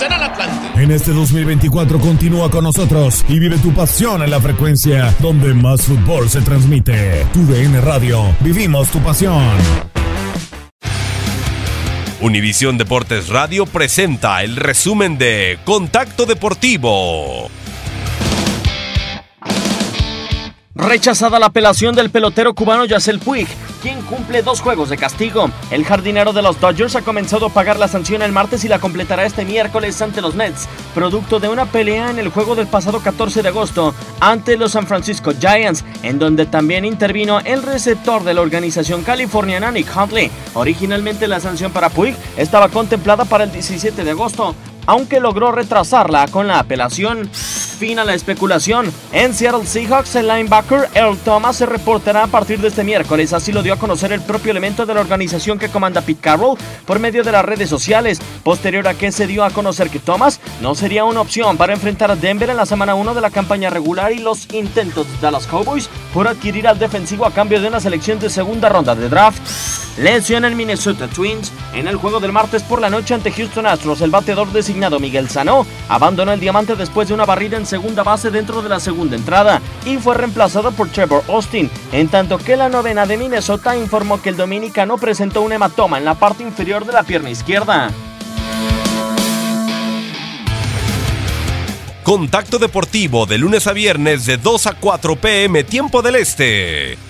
0 vencen al Atlante. En este 2024 continúa con nosotros y vive tu pasión en la frecuencia donde más fútbol se transmite. Tu DN Radio. Vivimos tu pasión. Univisión Deportes Radio presenta el resumen de Contacto Deportivo. Rechazada la apelación del pelotero cubano Yacel Puig, quien cumple dos juegos de castigo. El jardinero de los Dodgers ha comenzado a pagar la sanción el martes y la completará este miércoles ante los Mets, producto de una pelea en el juego del pasado 14 de agosto ante los San Francisco Giants, en donde también intervino el receptor de la organización californiana Nick Huntley. Originalmente la sanción para Puig estaba contemplada para el 17 de agosto, aunque logró retrasarla con la apelación. Fin a la especulación. En Seattle Seahawks, el linebacker Earl Thomas se reportará a partir de este miércoles. Así lo dio a conocer el propio elemento de la organización que comanda Pete Carroll por medio de las redes sociales. Posterior a que se dio a conocer que Thomas no sería una opción para enfrentar a Denver en la semana 1 de la campaña regular y los intentos de Dallas Cowboys por adquirir al defensivo a cambio de una selección de segunda ronda de draft. Lesión en Minnesota Twins. En el juego del martes por la noche ante Houston Astros, el bateador designado Miguel Sano abandonó el diamante después de una barrida en segunda base dentro de la segunda entrada y fue reemplazado por Trevor Austin, en tanto que la novena de Minnesota informó que el dominicano presentó un hematoma en la parte inferior de la pierna izquierda. Contacto Deportivo de lunes a viernes de 2 a 4 pm tiempo del Este.